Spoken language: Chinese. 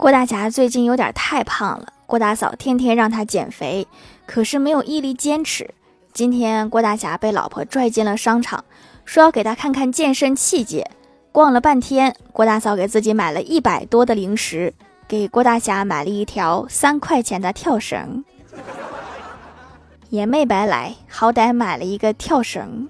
郭大侠最近有点太胖了，郭大嫂天天让他减肥，可是没有毅力坚持。今天郭大侠被老婆拽进了商场，说要给他看看健身器械。逛了半天，郭大嫂给自己买了一百多的零食，给郭大侠买了一条三块钱的跳绳，也没白来，好歹买了一个跳绳。